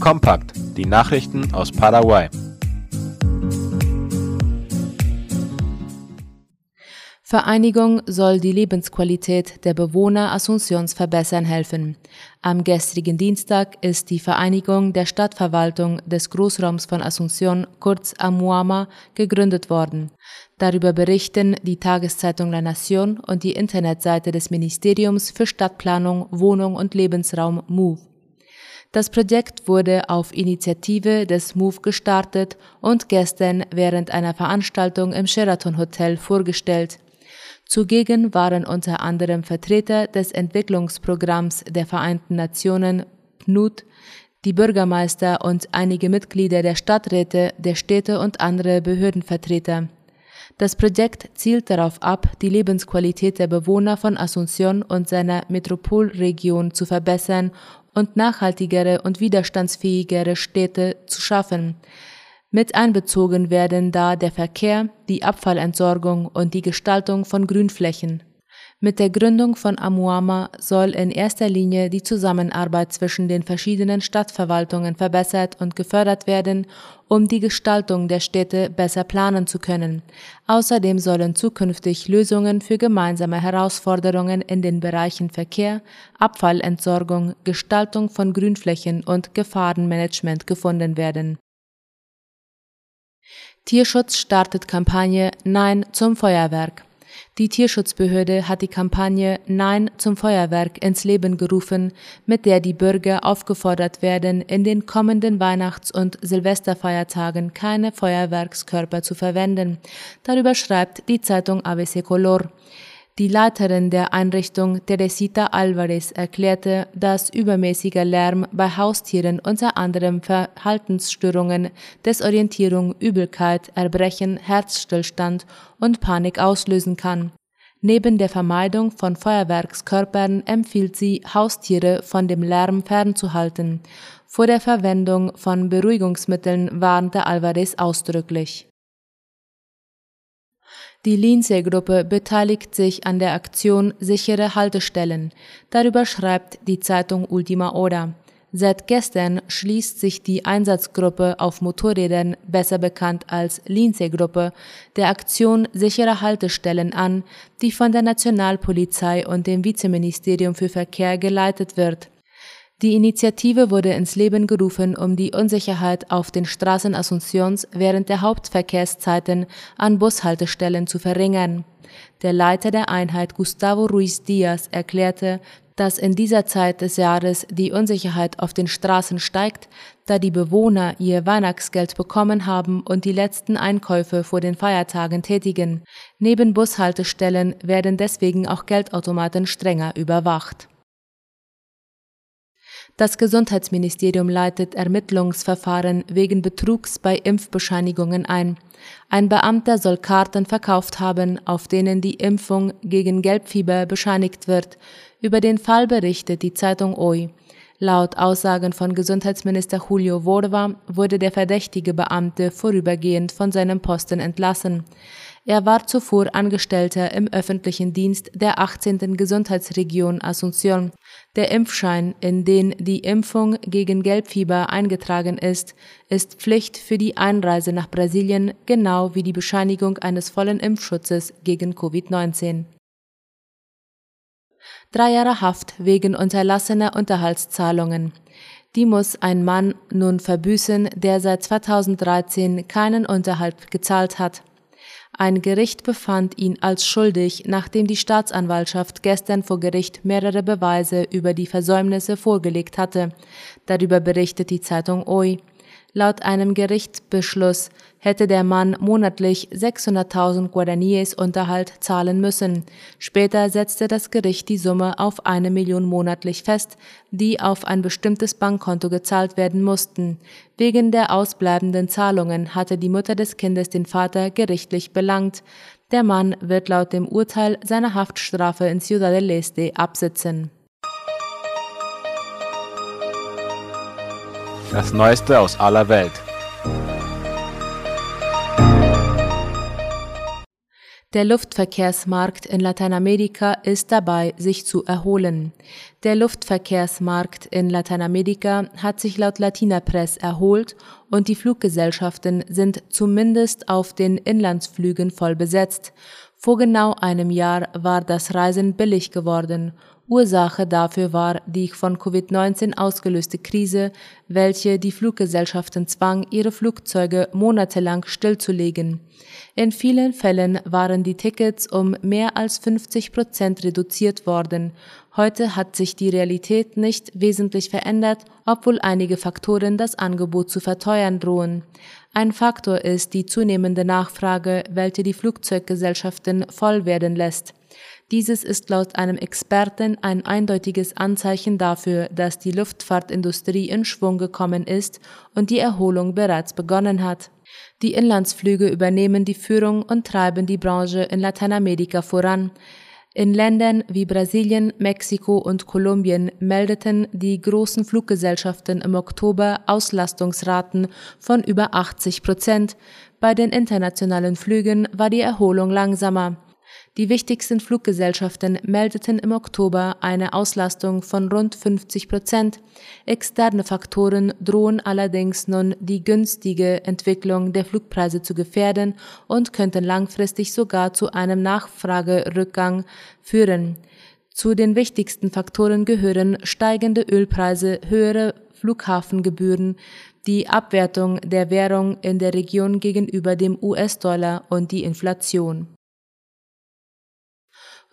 Kompakt, die Nachrichten aus Paraguay. Vereinigung soll die Lebensqualität der Bewohner Asuncions verbessern helfen. Am gestrigen Dienstag ist die Vereinigung der Stadtverwaltung des Großraums von Asunción, kurz AMUAMA, gegründet worden. Darüber berichten die Tageszeitung La Nación und die Internetseite des Ministeriums für Stadtplanung, Wohnung und Lebensraum MOVE. Das Projekt wurde auf Initiative des MOVE gestartet und gestern während einer Veranstaltung im Sheraton Hotel vorgestellt. Zugegen waren unter anderem Vertreter des Entwicklungsprogramms der Vereinten Nationen PNUD, die Bürgermeister und einige Mitglieder der Stadträte, der Städte und andere Behördenvertreter. Das Projekt zielt darauf ab, die Lebensqualität der Bewohner von Asunción und seiner Metropolregion zu verbessern und nachhaltigere und widerstandsfähigere Städte zu schaffen. Mit einbezogen werden da der Verkehr, die Abfallentsorgung und die Gestaltung von Grünflächen. Mit der Gründung von Amuama soll in erster Linie die Zusammenarbeit zwischen den verschiedenen Stadtverwaltungen verbessert und gefördert werden, um die Gestaltung der Städte besser planen zu können. Außerdem sollen zukünftig Lösungen für gemeinsame Herausforderungen in den Bereichen Verkehr, Abfallentsorgung, Gestaltung von Grünflächen und Gefahrenmanagement gefunden werden. Tierschutz startet Kampagne Nein zum Feuerwerk. Die Tierschutzbehörde hat die Kampagne Nein zum Feuerwerk ins Leben gerufen, mit der die Bürger aufgefordert werden, in den kommenden Weihnachts- und Silvesterfeiertagen keine Feuerwerkskörper zu verwenden. Darüber schreibt die Zeitung ABC Color. Die Leiterin der Einrichtung, Teresita Alvarez, erklärte, dass übermäßiger Lärm bei Haustieren unter anderem Verhaltensstörungen, Desorientierung, Übelkeit, Erbrechen, Herzstillstand und Panik auslösen kann. Neben der Vermeidung von Feuerwerkskörpern empfiehlt sie, Haustiere von dem Lärm fernzuhalten. Vor der Verwendung von Beruhigungsmitteln warnte Alvarez ausdrücklich. Die Lindsay-Gruppe beteiligt sich an der Aktion Sichere Haltestellen. Darüber schreibt die Zeitung Ultima Hora. Seit gestern schließt sich die Einsatzgruppe auf Motorrädern, besser bekannt als Lindsay-Gruppe, der Aktion Sichere Haltestellen an, die von der Nationalpolizei und dem Vizeministerium für Verkehr geleitet wird. Die Initiative wurde ins Leben gerufen, um die Unsicherheit auf den Straßen Asuncions während der Hauptverkehrszeiten an Bushaltestellen zu verringern. Der Leiter der Einheit Gustavo Ruiz Diaz erklärte, dass in dieser Zeit des Jahres die Unsicherheit auf den Straßen steigt, da die Bewohner ihr Weihnachtsgeld bekommen haben und die letzten Einkäufe vor den Feiertagen tätigen. Neben Bushaltestellen werden deswegen auch Geldautomaten strenger überwacht. Das Gesundheitsministerium leitet Ermittlungsverfahren wegen Betrugs bei Impfbescheinigungen ein. Ein Beamter soll Karten verkauft haben, auf denen die Impfung gegen Gelbfieber bescheinigt wird. Über den Fall berichtet die Zeitung OI. Laut Aussagen von Gesundheitsminister Julio Vorva wurde der verdächtige Beamte vorübergehend von seinem Posten entlassen. Er war zuvor Angestellter im öffentlichen Dienst der 18. Gesundheitsregion Asunción. Der Impfschein, in den die Impfung gegen Gelbfieber eingetragen ist, ist Pflicht für die Einreise nach Brasilien, genau wie die Bescheinigung eines vollen Impfschutzes gegen Covid-19. Drei Jahre Haft wegen unterlassener Unterhaltszahlungen. Die muss ein Mann nun verbüßen, der seit 2013 keinen Unterhalt gezahlt hat. Ein Gericht befand ihn als schuldig, nachdem die Staatsanwaltschaft gestern vor Gericht mehrere Beweise über die Versäumnisse vorgelegt hatte. Darüber berichtet die Zeitung OI. Laut einem Gerichtsbeschluss hätte der Mann monatlich 600.000 Guaraníes Unterhalt zahlen müssen. Später setzte das Gericht die Summe auf eine Million monatlich fest, die auf ein bestimmtes Bankkonto gezahlt werden mussten. Wegen der ausbleibenden Zahlungen hatte die Mutter des Kindes den Vater gerichtlich belangt. Der Mann wird laut dem Urteil seine Haftstrafe in Ciudad del Este absitzen. Das Neueste aus aller Welt. Der Luftverkehrsmarkt in Lateinamerika ist dabei, sich zu erholen. Der Luftverkehrsmarkt in Lateinamerika hat sich laut Latina Press erholt und die Fluggesellschaften sind zumindest auf den Inlandsflügen voll besetzt. Vor genau einem Jahr war das Reisen billig geworden Ursache dafür war die von Covid-19 ausgelöste Krise, welche die Fluggesellschaften zwang, ihre Flugzeuge monatelang stillzulegen. In vielen Fällen waren die Tickets um mehr als 50 Prozent reduziert worden. Heute hat sich die Realität nicht wesentlich verändert, obwohl einige Faktoren das Angebot zu verteuern drohen. Ein Faktor ist die zunehmende Nachfrage, welche die Flugzeuggesellschaften voll werden lässt. Dieses ist laut einem Experten ein eindeutiges Anzeichen dafür, dass die Luftfahrtindustrie in Schwung gekommen ist und die Erholung bereits begonnen hat. Die Inlandsflüge übernehmen die Führung und treiben die Branche in Lateinamerika voran. In Ländern wie Brasilien, Mexiko und Kolumbien meldeten die großen Fluggesellschaften im Oktober Auslastungsraten von über 80 Prozent. Bei den internationalen Flügen war die Erholung langsamer. Die wichtigsten Fluggesellschaften meldeten im Oktober eine Auslastung von rund 50 Prozent. Externe Faktoren drohen allerdings nun die günstige Entwicklung der Flugpreise zu gefährden und könnten langfristig sogar zu einem Nachfragerückgang führen. Zu den wichtigsten Faktoren gehören steigende Ölpreise, höhere Flughafengebühren, die Abwertung der Währung in der Region gegenüber dem US-Dollar und die Inflation.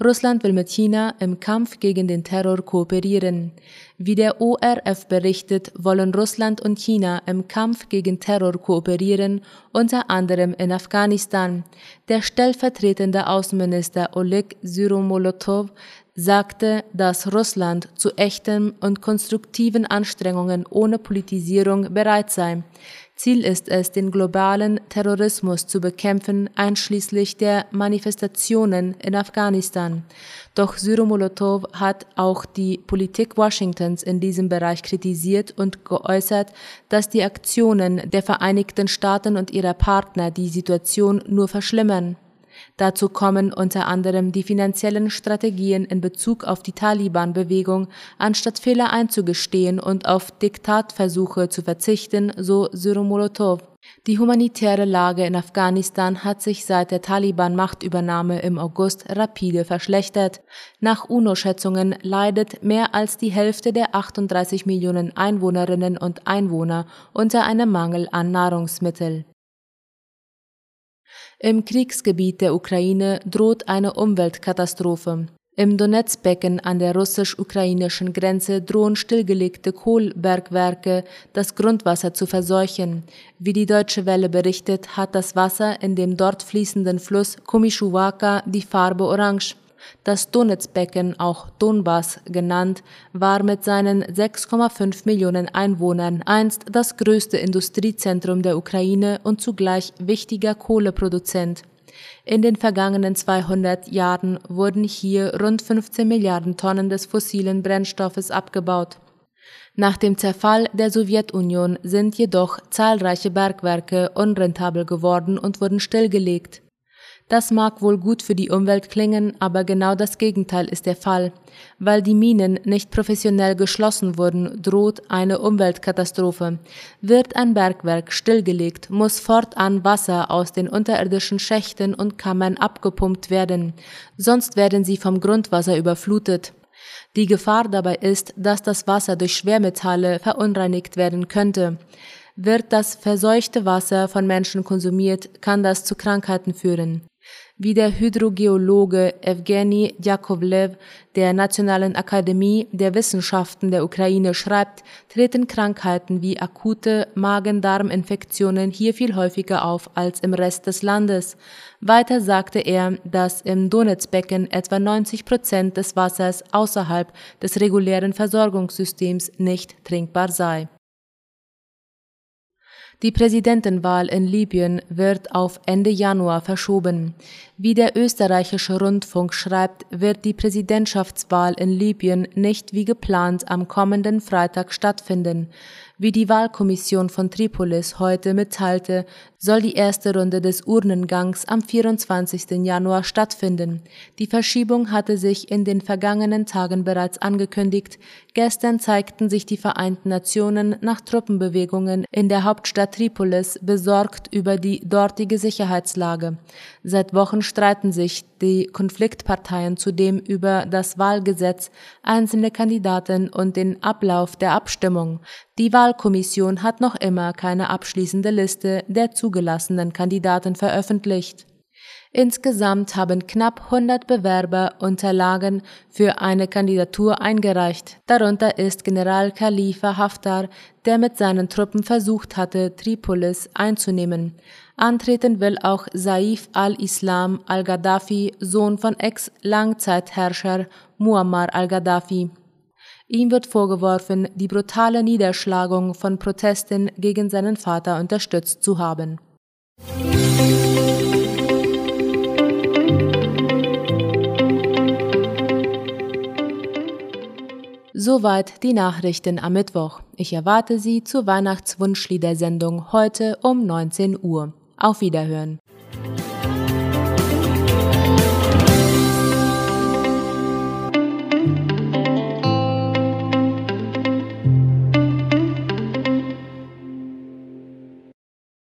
Russland will mit China im Kampf gegen den Terror kooperieren. Wie der ORF berichtet, wollen Russland und China im Kampf gegen Terror kooperieren, unter anderem in Afghanistan. Der stellvertretende Außenminister Oleg Syromolotov sagte, dass Russland zu echten und konstruktiven Anstrengungen ohne Politisierung bereit sei. Ziel ist es, den globalen Terrorismus zu bekämpfen, einschließlich der Manifestationen in Afghanistan. Doch Syromolotow hat auch die Politik Washingtons in diesem Bereich kritisiert und geäußert, dass die Aktionen der Vereinigten Staaten und ihrer Partner die Situation nur verschlimmern. Dazu kommen unter anderem die finanziellen Strategien in Bezug auf die Taliban-Bewegung, anstatt Fehler einzugestehen und auf Diktatversuche zu verzichten, so Syromolotow. Die humanitäre Lage in Afghanistan hat sich seit der Taliban-Machtübernahme im August rapide verschlechtert. Nach UNO-Schätzungen leidet mehr als die Hälfte der 38 Millionen Einwohnerinnen und Einwohner unter einem Mangel an Nahrungsmitteln. Im Kriegsgebiet der Ukraine droht eine Umweltkatastrophe. Im Donetsbecken an der russisch-ukrainischen Grenze drohen stillgelegte Kohlbergwerke, das Grundwasser zu verseuchen. Wie die Deutsche Welle berichtet, hat das Wasser in dem dort fließenden Fluss Komischuwaka die Farbe Orange. Das Donetsbecken, auch Donbass genannt, war mit seinen 6,5 Millionen Einwohnern einst das größte Industriezentrum der Ukraine und zugleich wichtiger Kohleproduzent. In den vergangenen 200 Jahren wurden hier rund 15 Milliarden Tonnen des fossilen Brennstoffes abgebaut. Nach dem Zerfall der Sowjetunion sind jedoch zahlreiche Bergwerke unrentabel geworden und wurden stillgelegt. Das mag wohl gut für die Umwelt klingen, aber genau das Gegenteil ist der Fall. Weil die Minen nicht professionell geschlossen wurden, droht eine Umweltkatastrophe. Wird ein Bergwerk stillgelegt, muss fortan Wasser aus den unterirdischen Schächten und Kammern abgepumpt werden, sonst werden sie vom Grundwasser überflutet. Die Gefahr dabei ist, dass das Wasser durch Schwermetalle verunreinigt werden könnte. Wird das verseuchte Wasser von Menschen konsumiert, kann das zu Krankheiten führen. Wie der Hydrogeologe Evgeny Jakovlev der Nationalen Akademie der Wissenschaften der Ukraine schreibt, treten Krankheiten wie akute Magen-Darm-Infektionen hier viel häufiger auf als im Rest des Landes. Weiter sagte er, dass im Donetsbecken etwa 90 Prozent des Wassers außerhalb des regulären Versorgungssystems nicht trinkbar sei. Die Präsidentenwahl in Libyen wird auf Ende Januar verschoben. Wie der österreichische Rundfunk schreibt, wird die Präsidentschaftswahl in Libyen nicht wie geplant am kommenden Freitag stattfinden. Wie die Wahlkommission von Tripolis heute mitteilte, soll die erste Runde des Urnengangs am 24. Januar stattfinden. Die Verschiebung hatte sich in den vergangenen Tagen bereits angekündigt. Gestern zeigten sich die Vereinten Nationen nach Truppenbewegungen in der Hauptstadt Tripolis besorgt über die dortige Sicherheitslage. Seit Wochen streiten sich die Konfliktparteien zudem über das Wahlgesetz, einzelne Kandidaten und den Ablauf der Abstimmung. Die Wahlkommission hat noch immer keine abschließende Liste der zugelassenen Kandidaten veröffentlicht. Insgesamt haben knapp 100 Bewerber Unterlagen für eine Kandidatur eingereicht. Darunter ist General Khalifa Haftar, der mit seinen Truppen versucht hatte, Tripolis einzunehmen. Antreten will auch Saif al-Islam al-Gaddafi, Sohn von Ex-Langzeitherrscher Muammar al-Gaddafi. Ihm wird vorgeworfen, die brutale Niederschlagung von Protesten gegen seinen Vater unterstützt zu haben. Soweit die Nachrichten am Mittwoch. Ich erwarte Sie zur Weihnachtswunschliedersendung heute um 19 Uhr. Auf Wiederhören.